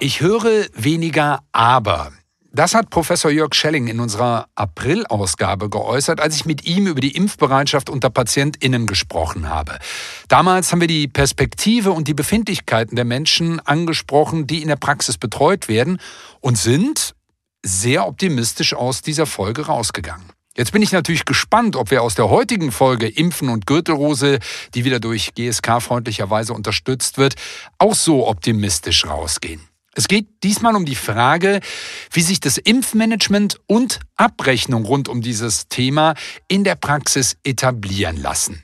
Ich höre weniger aber. Das hat Professor Jörg Schelling in unserer April-Ausgabe geäußert, als ich mit ihm über die Impfbereitschaft unter PatientInnen gesprochen habe. Damals haben wir die Perspektive und die Befindlichkeiten der Menschen angesprochen, die in der Praxis betreut werden und sind sehr optimistisch aus dieser Folge rausgegangen. Jetzt bin ich natürlich gespannt, ob wir aus der heutigen Folge Impfen und Gürtelrose, die wieder durch GSK freundlicherweise unterstützt wird, auch so optimistisch rausgehen. Es geht diesmal um die Frage, wie sich das Impfmanagement und Abrechnung rund um dieses Thema in der Praxis etablieren lassen.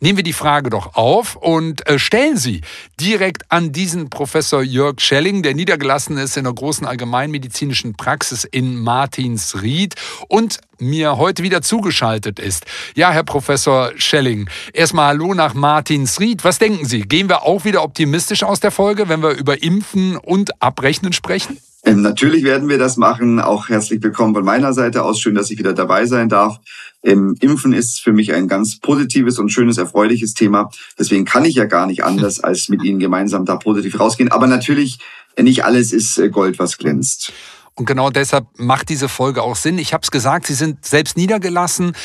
Nehmen wir die Frage doch auf und äh, stellen sie direkt an diesen Professor Jörg Schelling, der niedergelassen ist in der großen allgemeinmedizinischen Praxis in Martinsried und mir heute wieder zugeschaltet ist. Ja, Herr Professor Schelling, erstmal Hallo nach Martinsried. Was denken Sie? Gehen wir auch wieder optimistisch aus der Folge, wenn wir über Impfen und Abrechnen sprechen? Ähm, natürlich werden wir das machen. Auch herzlich willkommen von meiner Seite aus. Schön, dass ich wieder dabei sein darf. Ähm, Impfen ist für mich ein ganz positives und schönes, erfreuliches Thema. Deswegen kann ich ja gar nicht anders, als mit Ihnen gemeinsam da positiv rausgehen. Aber natürlich, nicht alles ist äh, Gold, was glänzt. Und genau deshalb macht diese Folge auch Sinn. Ich habe es gesagt, Sie sind selbst niedergelassen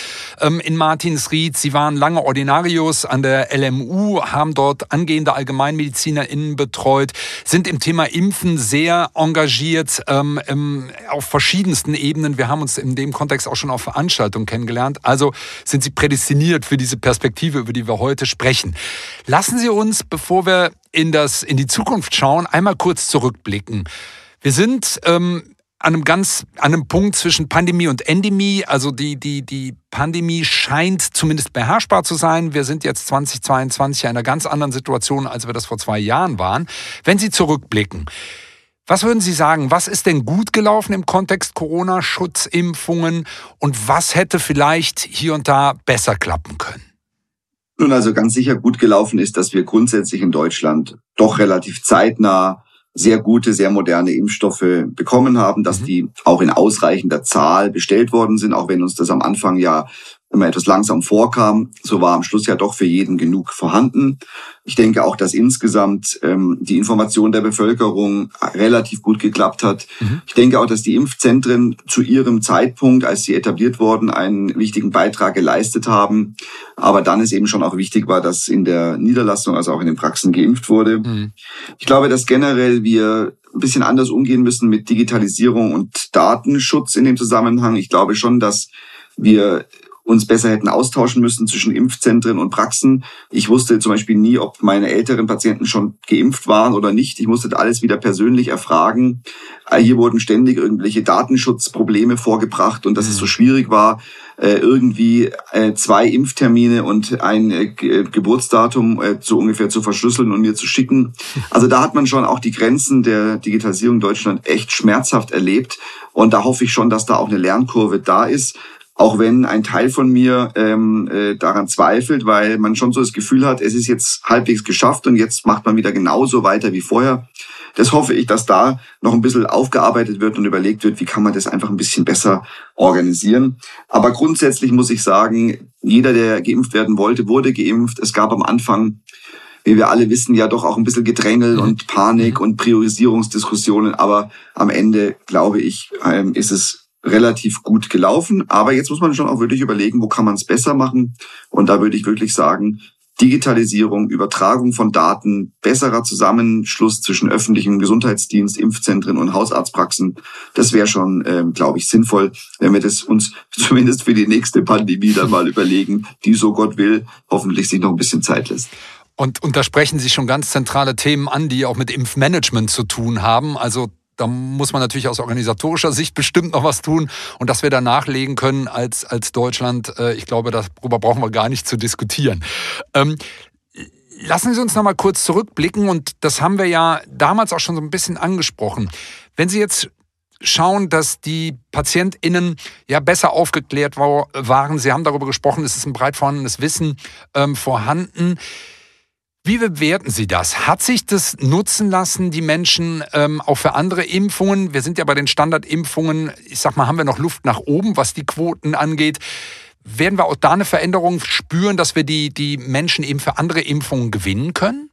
ähm, in Martinsried. Sie waren lange Ordinarius an der LMU, haben dort angehende AllgemeinmedizinerInnen betreut, sind im Thema Impfen sehr engagiert ähm, im, auf verschiedensten Ebenen. Wir haben uns in dem Kontext auch schon auf Veranstaltungen kennengelernt. Also sind Sie prädestiniert für diese Perspektive, über die wir heute sprechen. Lassen Sie uns, bevor wir in, das, in die Zukunft schauen, einmal kurz zurückblicken. Wir sind ähm, an einem ganz, an einem Punkt zwischen Pandemie und Endemie. Also die, die, die Pandemie scheint zumindest beherrschbar zu sein. Wir sind jetzt 2022 in einer ganz anderen Situation, als wir das vor zwei Jahren waren. Wenn Sie zurückblicken, was würden Sie sagen, was ist denn gut gelaufen im Kontext Corona-Schutzimpfungen und was hätte vielleicht hier und da besser klappen können? Nun, also ganz sicher gut gelaufen ist, dass wir grundsätzlich in Deutschland doch relativ zeitnah sehr gute, sehr moderne Impfstoffe bekommen haben, dass mhm. die auch in ausreichender Zahl bestellt worden sind, auch wenn uns das am Anfang ja immer etwas langsam vorkam, so war am Schluss ja doch für jeden genug vorhanden. Ich denke auch, dass insgesamt ähm, die Information der Bevölkerung relativ gut geklappt hat. Mhm. Ich denke auch, dass die Impfzentren zu ihrem Zeitpunkt, als sie etabliert wurden, einen wichtigen Beitrag geleistet haben. Aber dann ist eben schon auch wichtig war, dass in der Niederlassung, also auch in den Praxen geimpft wurde. Mhm. Ich glaube, dass generell wir ein bisschen anders umgehen müssen mit Digitalisierung und Datenschutz in dem Zusammenhang. Ich glaube schon, dass wir uns besser hätten austauschen müssen zwischen Impfzentren und Praxen. Ich wusste zum Beispiel nie, ob meine älteren Patienten schon geimpft waren oder nicht. Ich musste alles wieder persönlich erfragen. Äh, hier wurden ständig irgendwelche Datenschutzprobleme vorgebracht und dass es so mhm. schwierig war, äh, irgendwie äh, zwei Impftermine und ein Geburtsdatum so ungefähr zu verschlüsseln und mir zu schicken. Also da hat man schon auch die Grenzen der Digitalisierung Deutschland echt schmerzhaft erlebt. Und da hoffe ich schon, dass da auch eine Lernkurve da ist. Auch wenn ein Teil von mir ähm, äh, daran zweifelt, weil man schon so das Gefühl hat, es ist jetzt halbwegs geschafft und jetzt macht man wieder genauso weiter wie vorher. Das hoffe ich, dass da noch ein bisschen aufgearbeitet wird und überlegt wird, wie kann man das einfach ein bisschen besser organisieren. Aber grundsätzlich muss ich sagen, jeder, der geimpft werden wollte, wurde geimpft. Es gab am Anfang wie wir alle wissen, ja doch auch ein bisschen Gedrängel mhm. und Panik und Priorisierungsdiskussionen. Aber am Ende, glaube ich, ähm, ist es relativ gut gelaufen. Aber jetzt muss man schon auch wirklich überlegen, wo kann man es besser machen. Und da würde ich wirklich sagen, Digitalisierung, Übertragung von Daten, besserer Zusammenschluss zwischen öffentlichem Gesundheitsdienst, Impfzentren und Hausarztpraxen, das wäre schon, ähm, glaube ich, sinnvoll, wenn wir das uns zumindest für die nächste Pandemie dann mal überlegen, die so Gott will, hoffentlich sich noch ein bisschen Zeit lässt. Und, und da sprechen Sie schon ganz zentrale Themen an, die auch mit Impfmanagement zu tun haben. Also da muss man natürlich aus organisatorischer Sicht bestimmt noch was tun. Und dass wir da nachlegen können als, als Deutschland, äh, ich glaube, darüber brauchen wir gar nicht zu diskutieren. Ähm, lassen Sie uns noch mal kurz zurückblicken und das haben wir ja damals auch schon so ein bisschen angesprochen. Wenn Sie jetzt schauen, dass die PatientInnen ja besser aufgeklärt waren, Sie haben darüber gesprochen, es ist ein breit vorhandenes Wissen ähm, vorhanden. Wie bewerten Sie das? Hat sich das nutzen lassen, die Menschen ähm, auch für andere Impfungen? Wir sind ja bei den Standardimpfungen, ich sag mal, haben wir noch Luft nach oben, was die Quoten angeht. Werden wir auch da eine Veränderung spüren, dass wir die, die Menschen eben für andere Impfungen gewinnen können?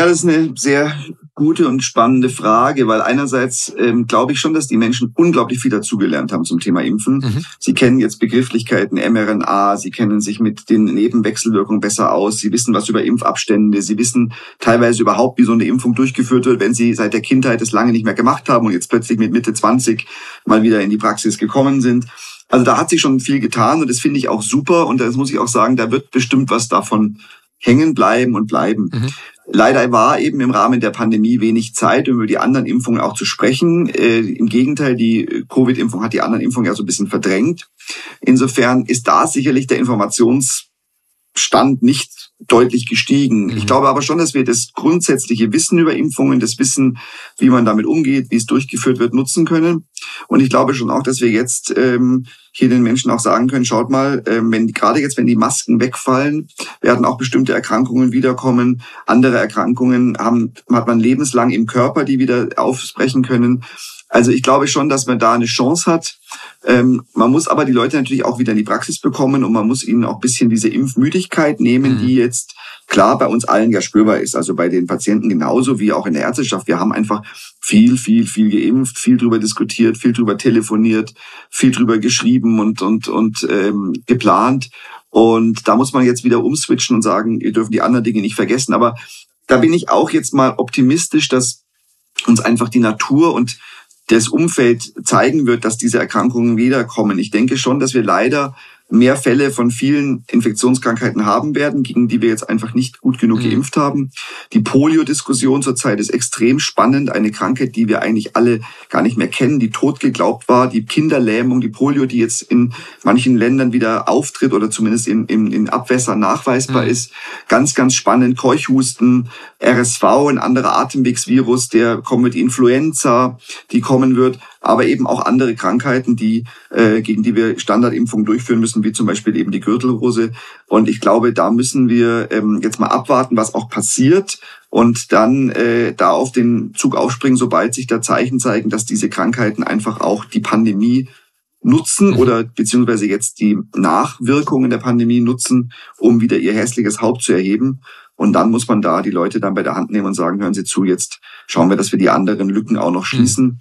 Ja, das ist eine sehr gute und spannende Frage, weil einerseits ähm, glaube ich schon, dass die Menschen unglaublich viel dazugelernt haben zum Thema Impfen. Mhm. Sie kennen jetzt Begrifflichkeiten mRNA, sie kennen sich mit den Nebenwechselwirkungen besser aus, sie wissen was über Impfabstände, sie wissen teilweise überhaupt, wie so eine Impfung durchgeführt wird, wenn sie seit der Kindheit es lange nicht mehr gemacht haben und jetzt plötzlich mit Mitte 20 mal wieder in die Praxis gekommen sind. Also da hat sich schon viel getan und das finde ich auch super und das muss ich auch sagen, da wird bestimmt was davon hängen bleiben und bleiben. Mhm. Leider war eben im Rahmen der Pandemie wenig Zeit, um über die anderen Impfungen auch zu sprechen. Äh, Im Gegenteil, die Covid-Impfung hat die anderen Impfungen ja so ein bisschen verdrängt. Insofern ist da sicherlich der Informationsstand nicht deutlich gestiegen. Mhm. Ich glaube aber schon, dass wir das grundsätzliche Wissen über Impfungen, das Wissen, wie man damit umgeht, wie es durchgeführt wird, nutzen können. Und ich glaube schon auch, dass wir jetzt ähm, hier den Menschen auch sagen können, schaut mal, ähm, wenn gerade jetzt, wenn die Masken wegfallen, werden auch bestimmte Erkrankungen wiederkommen. Andere Erkrankungen haben, hat man lebenslang im Körper, die wieder aufbrechen können. Also ich glaube schon, dass man da eine Chance hat. Ähm, man muss aber die Leute natürlich auch wieder in die Praxis bekommen und man muss ihnen auch bisschen diese Impfmüdigkeit nehmen, mhm. die jetzt klar bei uns allen ja spürbar ist. Also bei den Patienten genauso wie auch in der Ärzteschaft. Wir haben einfach viel, viel, viel geimpft, viel drüber diskutiert, viel drüber telefoniert, viel drüber geschrieben und und und ähm, geplant. Und da muss man jetzt wieder umswitchen und sagen, ihr dürft die anderen Dinge nicht vergessen. Aber da bin ich auch jetzt mal optimistisch, dass uns einfach die Natur und das Umfeld zeigen wird, dass diese Erkrankungen wiederkommen. Ich denke schon, dass wir leider mehr Fälle von vielen Infektionskrankheiten haben werden, gegen die wir jetzt einfach nicht gut genug mhm. geimpft haben. Die Polio-Diskussion zurzeit ist extrem spannend. Eine Krankheit, die wir eigentlich alle gar nicht mehr kennen, die tot geglaubt war. Die Kinderlähmung, die Polio, die jetzt in manchen Ländern wieder auftritt oder zumindest in, in, in Abwässern nachweisbar mhm. ist. Ganz, ganz spannend. Keuchhusten, RSV, ein anderer Atemwegsvirus, der kommt mit Influenza, die kommen wird aber eben auch andere Krankheiten, die, äh, gegen die wir Standardimpfungen durchführen müssen, wie zum Beispiel eben die Gürtelrose. Und ich glaube, da müssen wir ähm, jetzt mal abwarten, was auch passiert und dann äh, da auf den Zug aufspringen, sobald sich da Zeichen zeigen, dass diese Krankheiten einfach auch die Pandemie nutzen mhm. oder beziehungsweise jetzt die Nachwirkungen der Pandemie nutzen, um wieder ihr hässliches Haupt zu erheben. Und dann muss man da die Leute dann bei der Hand nehmen und sagen, hören Sie zu, jetzt schauen wir, dass wir die anderen Lücken auch noch mhm. schließen. Mhm.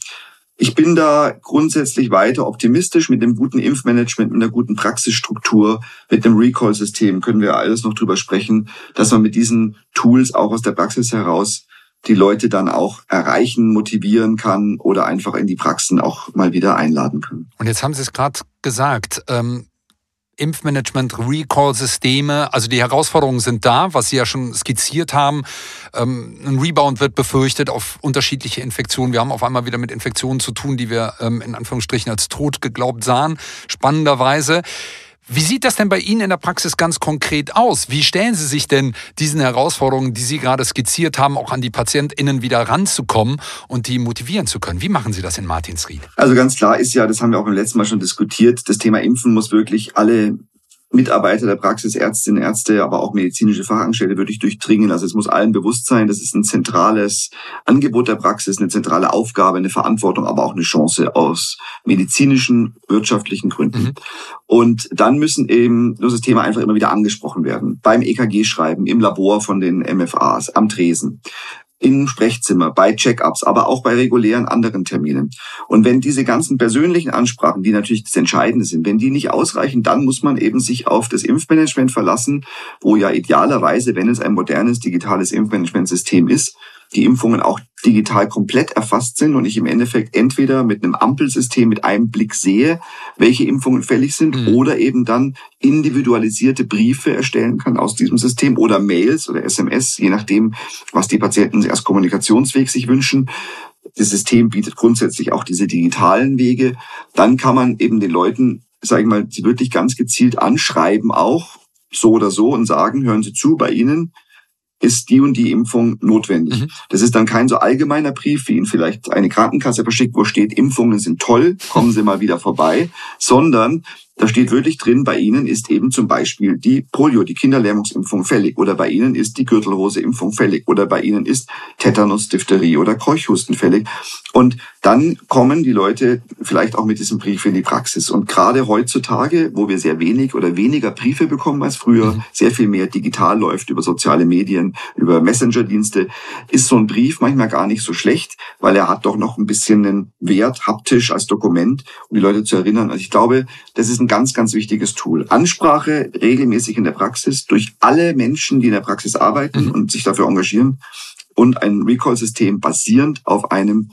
Ich bin da grundsätzlich weiter optimistisch mit dem guten Impfmanagement, mit einer guten Praxisstruktur, mit dem Recall-System können wir alles noch drüber sprechen, dass man mit diesen Tools auch aus der Praxis heraus die Leute dann auch erreichen, motivieren kann oder einfach in die Praxen auch mal wieder einladen können. Und jetzt haben Sie es gerade gesagt, ähm, Impfmanagement, Recall-Systeme. Also die Herausforderungen sind da, was Sie ja schon skizziert haben. Ähm, ein Rebound wird befürchtet auf unterschiedliche Infektionen. Wir haben auf einmal wieder mit Infektionen zu tun, die wir ähm, in Anführungsstrichen als tot geglaubt sahen. Spannenderweise. Wie sieht das denn bei Ihnen in der Praxis ganz konkret aus? Wie stellen Sie sich denn diesen Herausforderungen, die Sie gerade skizziert haben, auch an die PatientInnen wieder ranzukommen und die motivieren zu können? Wie machen Sie das in Martinsried? Also ganz klar ist ja, das haben wir auch beim letzten Mal schon diskutiert, das Thema Impfen muss wirklich alle Mitarbeiter der Praxis, Ärztinnen, Ärzte, aber auch medizinische Fachangestellte wirklich durchdringen. Also es muss allen bewusst sein, das ist ein zentrales Angebot der Praxis, eine zentrale Aufgabe, eine Verantwortung, aber auch eine Chance aus medizinischen, wirtschaftlichen Gründen. Mhm. Und dann müssen eben muss das Thema einfach immer wieder angesprochen werden. Beim EKG-Schreiben, im Labor von den MFAs, am Tresen im Sprechzimmer, bei Check-ups, aber auch bei regulären anderen Terminen. Und wenn diese ganzen persönlichen Ansprachen, die natürlich das Entscheidende sind, wenn die nicht ausreichen, dann muss man eben sich auf das Impfmanagement verlassen, wo ja idealerweise, wenn es ein modernes digitales Impfmanagementsystem ist, die Impfungen auch digital komplett erfasst sind und ich im Endeffekt entweder mit einem Ampelsystem mit einem Blick sehe, welche Impfungen fällig sind mhm. oder eben dann individualisierte Briefe erstellen kann aus diesem System oder Mails oder SMS, je nachdem, was die Patienten als Kommunikationsweg sich wünschen. Das System bietet grundsätzlich auch diese digitalen Wege. Dann kann man eben den Leuten, sage ich mal, sie wirklich ganz gezielt anschreiben auch, so oder so und sagen, hören Sie zu, bei Ihnen ist die und die Impfung notwendig. Mhm. Das ist dann kein so allgemeiner Brief, wie ihn vielleicht eine Krankenkasse verschickt, wo steht, Impfungen sind toll, kommen Sie mal wieder vorbei, sondern Da steht wirklich drin, bei Ihnen ist eben zum Beispiel die Polio, die Kinderlähmungsimpfung fällig oder bei Ihnen ist die Gürtelroseimpfung fällig oder bei Ihnen ist Tetanus, Diphtherie oder Keuchhusten fällig. Und dann kommen die Leute vielleicht auch mit diesem Brief in die Praxis. Und gerade heutzutage, wo wir sehr wenig oder weniger Briefe bekommen als früher, mhm. sehr viel mehr digital läuft über soziale Medien, über Messenger-Dienste, ist so ein Brief manchmal gar nicht so schlecht, weil er hat doch noch ein bisschen einen Wert haptisch als Dokument, um die Leute zu erinnern. Also ich glaube, das ist ein ganz, ganz wichtiges Tool. Ansprache regelmäßig in der Praxis durch alle Menschen, die in der Praxis arbeiten mhm. und sich dafür engagieren und ein Recall-System basierend auf einem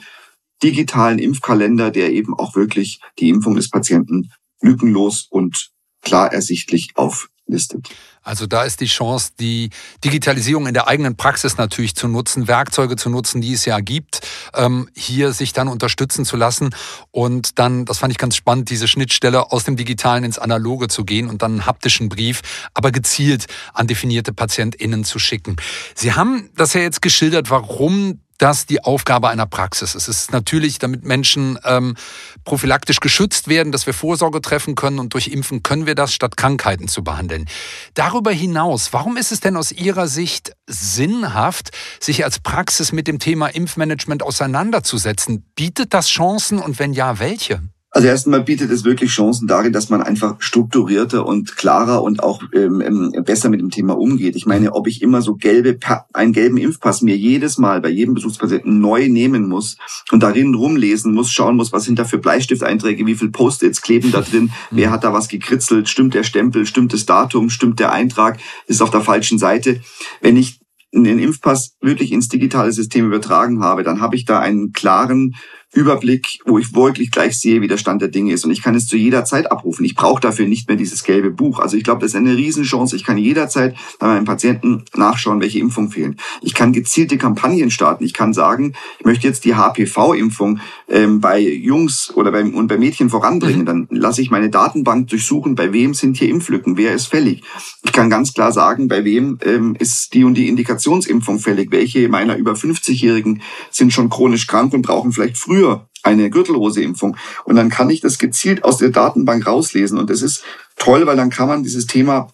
digitalen Impfkalender, der eben auch wirklich die Impfung des Patienten lückenlos und klar ersichtlich auflistet. Also da ist die Chance, die Digitalisierung in der eigenen Praxis natürlich zu nutzen, Werkzeuge zu nutzen, die es ja gibt, ähm, hier sich dann unterstützen zu lassen und dann, das fand ich ganz spannend, diese Schnittstelle aus dem Digitalen ins Analoge zu gehen und dann einen haptischen Brief, aber gezielt an definierte PatientInnen zu schicken. Sie haben das ja jetzt geschildert, warum das die Aufgabe einer Praxis ist. Es ist natürlich, damit Menschen ähm, prophylaktisch geschützt werden, dass wir Vorsorge treffen können und durch Impfen können wir das, statt Krankheiten zu behandeln. Darüber hinaus, warum ist es denn aus Ihrer Sicht sinnhaft, sich als Praxis mit dem Thema Impfmanagement auseinanderzusetzen? Bietet das Chancen und wenn ja, welche? Also erstmal bietet es wirklich Chancen darin, dass man einfach strukturierter und klarer und auch ähm, ähm, besser mit dem Thema umgeht. Ich meine, ob ich immer so gelbe, einen gelben Impfpass mir jedes Mal bei jedem Besuchspatienten neu nehmen muss und darin rumlesen muss, schauen muss, was sind da für Bleistifteinträge, wie viel Post-its kleben da drin, wer hat da was gekritzelt, stimmt der Stempel, stimmt das Datum, stimmt der Eintrag, ist auf der falschen Seite. Wenn ich den Impfpass wirklich ins digitale System übertragen habe, dann habe ich da einen klaren Überblick, wo ich wirklich gleich sehe, wie der Stand der Dinge ist. Und ich kann es zu jeder Zeit abrufen. Ich brauche dafür nicht mehr dieses gelbe Buch. Also ich glaube, das ist eine Riesenchance. Ich kann jederzeit bei meinem Patienten nachschauen, welche Impfungen fehlen. Ich kann gezielte Kampagnen starten. Ich kann sagen, ich möchte jetzt die HPV-Impfung ähm, bei Jungs oder bei, und bei Mädchen voranbringen. Mhm. Dann lasse ich meine Datenbank durchsuchen, bei wem sind hier Impflücken, wer ist fällig. Ich kann ganz klar sagen, bei wem ähm, ist die und die Indikationsimpfung fällig. Welche meiner über 50-Jährigen sind schon chronisch krank und brauchen vielleicht früher früher eine Gürtelroseimpfung. Und dann kann ich das gezielt aus der Datenbank rauslesen. Und das ist toll, weil dann kann man dieses Thema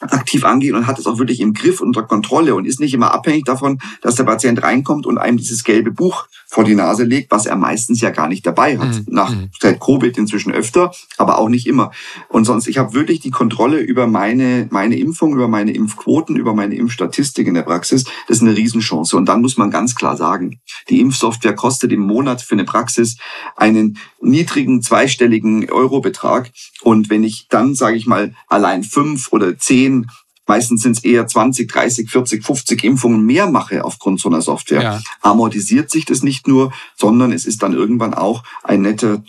aktiv angehen und hat es auch wirklich im Griff unter Kontrolle und ist nicht immer abhängig davon, dass der Patient reinkommt und einem dieses gelbe Buch vor die Nase legt, was er meistens ja gar nicht dabei hat. Mhm. Nach mhm. seit Covid inzwischen öfter, aber auch nicht immer. Und sonst, ich habe wirklich die Kontrolle über meine meine Impfung, über meine Impfquoten, über meine Impfstatistik in der Praxis. Das ist eine Riesenchance. Und dann muss man ganz klar sagen, die Impfsoftware kostet im Monat für eine Praxis einen niedrigen zweistelligen Eurobetrag. Und wenn ich dann, sage ich mal, allein fünf oder zehn meistens sind es eher 20, 30, 40, 50 Impfungen mehr mache aufgrund so einer Software, ja. amortisiert sich das nicht nur, sondern es ist dann irgendwann auch ein netter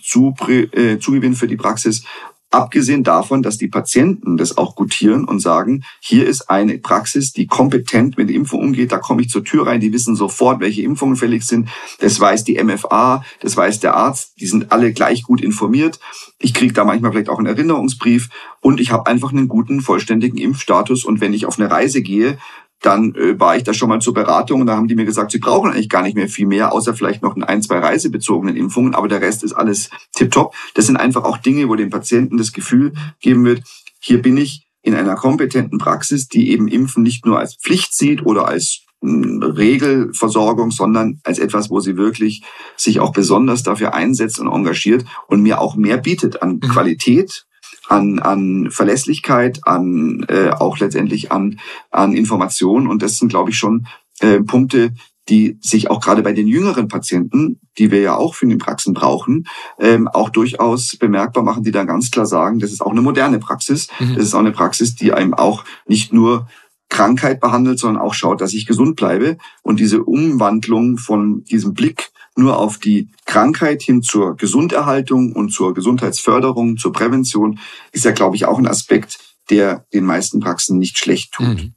äh, Zugewinn für die Praxis Abgesehen davon, dass die Patienten das auch gutieren und sagen, hier ist eine Praxis, die kompetent mit Impfung umgeht, da komme ich zur Tür rein, die wissen sofort, welche Impfungen fällig sind. Das weiß die MFA, das weiß der Arzt, die sind alle gleich gut informiert. Ich kriege da manchmal vielleicht auch einen Erinnerungsbrief und ich habe einfach einen guten, vollständigen Impfstatus. Und wenn ich auf eine Reise gehe, dann äh, war ich da schon mal zur Beratung und da haben die mir gesagt, sie brauchen eigentlich gar nicht mehr viel mehr, außer vielleicht noch ein, zwei reisebezogenen Impfungen, aber der Rest ist alles tipptopp. Das sind einfach auch Dinge, wo dem Patienten das Gefühl geben wird, hier bin ich in einer kompetenten Praxis, die eben Impfen nicht nur als Pflicht sieht oder als hm, Regelversorgung, sondern als etwas, wo sie wirklich sich auch besonders dafür einsetzt und engagiert und mir auch mehr bietet an mhm. Qualität an, an Verlässlichkeit, an äh, auch letztendlich an, an Informationen. Und das sind, glaube ich, schon äh, Punkte, die sich auch gerade bei den jüngeren Patienten, die wir ja auch für die Praxen brauchen, ähm, auch durchaus bemerkbar machen, die dann ganz klar sagen, das ist auch eine moderne Praxis. Mhm. Das ist auch eine Praxis, die einem auch nicht nur Krankheit behandelt, sondern auch schaut, dass ich gesund bleibe. Und diese Umwandlung von diesem Blick nur auf die Krankheit hin zur Gesunderhaltung und zur Gesundheitsförderung, zur Prävention, ist ja, glaube ich, auch ein Aspekt, der den meisten Praxen nicht schlecht tut. Mhm.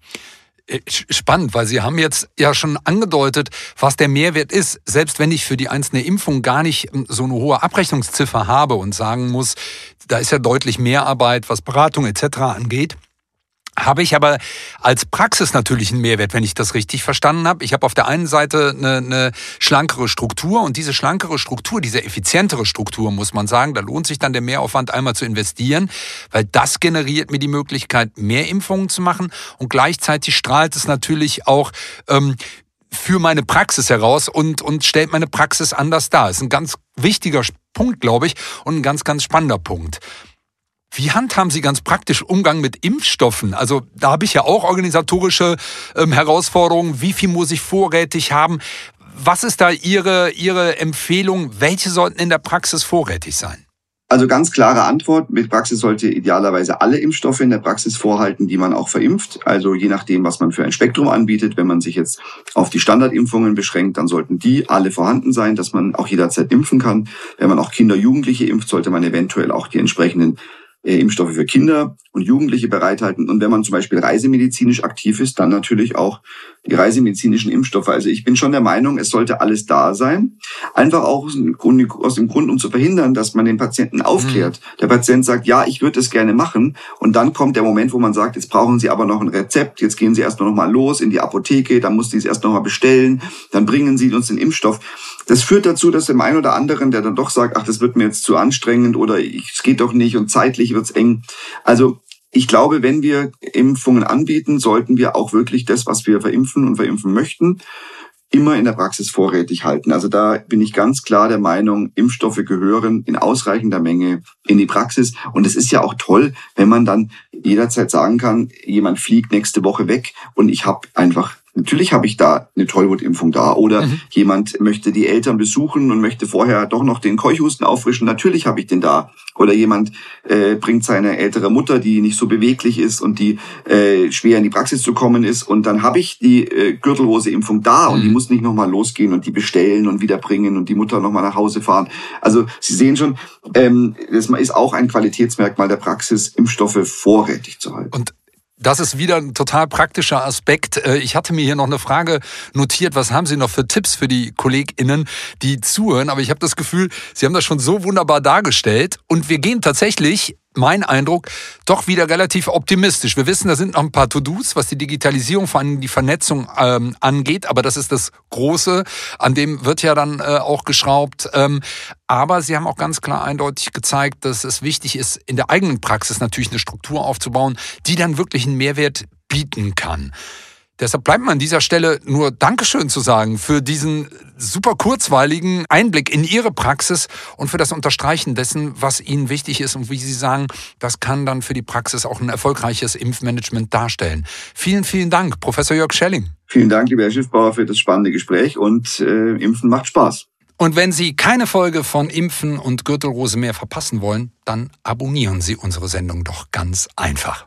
Äh, spannend, weil Sie haben jetzt ja schon angedeutet, was der Mehrwert ist. Selbst wenn ich für die einzelne Impfung gar nicht ähm, so eine hohe Abrechnungsziffer habe und sagen muss, da ist ja deutlich mehr Arbeit, was Beratung etc. angeht habe ich aber als Praxis natürlich einen Mehrwert, wenn ich das richtig verstanden habe. Ich habe auf der einen Seite eine, eine schlankere Struktur und diese schlankere Struktur, diese effizientere Struktur, muss man sagen, da lohnt sich dann der Mehraufwand einmal zu investieren, weil das generiert mir die Möglichkeit, mehr Impfungen zu machen und gleichzeitig strahlt es natürlich auch ähm, für meine Praxis heraus und, und stellt meine Praxis anders dar. Das ist ein ganz wichtiger Punkt, glaube ich, und ein ganz, ganz spannender Punkt. Wie handhaben Sie ganz praktisch Umgang mit Impfstoffen? Also da habe ich ja auch organisatorische ähm, Herausforderungen. Wie viel muss ich vorrätig haben? Was ist da Ihre, Ihre Empfehlung? Welche sollten in der Praxis vorrätig sein? Also ganz klare Antwort. Mit Praxis sollte idealerweise alle Impfstoffe in der Praxis vorhalten, die man auch verimpft. Also je nachdem, was man für ein Spektrum anbietet. Wenn man sich jetzt auf die Standardimpfungen beschränkt, dann sollten die alle vorhanden sein, dass man auch jederzeit impfen kann. Wenn man auch Kinder, Jugendliche impft, sollte man eventuell auch die entsprechenden Impfstoffe für Kinder und Jugendliche bereithalten. Und wenn man zum Beispiel reisemedizinisch aktiv ist, dann natürlich auch die reisemedizinischen Impfstoffe. Also ich bin schon der Meinung, es sollte alles da sein. Einfach auch aus dem Grund, aus dem Grund um zu verhindern, dass man den Patienten aufklärt. Mhm. Der Patient sagt, ja, ich würde es gerne machen. Und dann kommt der Moment, wo man sagt, jetzt brauchen Sie aber noch ein Rezept. Jetzt gehen Sie erst noch mal los in die Apotheke. Dann muss Sie es erst noch mal bestellen. Dann bringen Sie uns den Impfstoff. Das führt dazu, dass dem einen oder anderen, der dann doch sagt, ach, das wird mir jetzt zu anstrengend oder es geht doch nicht und zeitlich wird's eng. Also ich glaube, wenn wir Impfungen anbieten, sollten wir auch wirklich das, was wir verimpfen und verimpfen möchten, immer in der Praxis vorrätig halten. Also da bin ich ganz klar der Meinung, Impfstoffe gehören in ausreichender Menge in die Praxis. Und es ist ja auch toll, wenn man dann jederzeit sagen kann, jemand fliegt nächste Woche weg und ich habe einfach Natürlich habe ich da eine Tollwutimpfung da. Oder mhm. jemand möchte die Eltern besuchen und möchte vorher doch noch den Keuchhusten auffrischen. Natürlich habe ich den da. Oder jemand äh, bringt seine ältere Mutter, die nicht so beweglich ist und die äh, schwer in die Praxis zu kommen ist. Und dann habe ich die äh, Gürtelrose-Impfung da mhm. und die mhm. muss nicht nochmal losgehen und die bestellen und wiederbringen und die Mutter nochmal nach Hause fahren. Also Sie sehen schon, ähm, das ist auch ein Qualitätsmerkmal der Praxis, Impfstoffe vorrätig zu halten. Und das ist wieder ein total praktischer Aspekt. Äh, ich hatte mir hier noch eine Frage notiert. Was haben Sie noch für Tipps für die KollegInnen, die zuhören? Aber ich habe das Gefühl, Sie haben das schon so wunderbar dargestellt. Und wir gehen tatsächlich mein Eindruck, doch wieder relativ optimistisch. Wir wissen, da sind noch ein paar To-Dos, was die Digitalisierung, vor allem die Vernetzung ähm, angeht, aber das ist das Große, an dem wird ja dann äh, auch geschraubt. Ähm, aber Sie haben auch ganz klar eindeutig gezeigt, dass es wichtig ist, in der eigenen Praxis natürlich eine Struktur aufzubauen, die dann wirklich einen Mehrwert bieten kann. Deshalb bleibt mir an dieser Stelle nur Dankeschön zu sagen für diesen super kurzweiligen Einblick in Ihre Praxis und für das Unterstreichen dessen, was Ihnen wichtig ist und wie Sie sagen, das kann dann für die Praxis auch ein erfolgreiches Impfmanagement darstellen. Vielen, vielen Dank, Professor Jörg Schelling. Vielen Dank, lieber Herr Schiffbauer, für das spannende Gespräch und äh, Impfen macht Spaß. Und wenn Sie keine Folge von Impfen und Gürtelrose mehr verpassen wollen, dann abonnieren Sie unsere Sendung doch ganz einfach.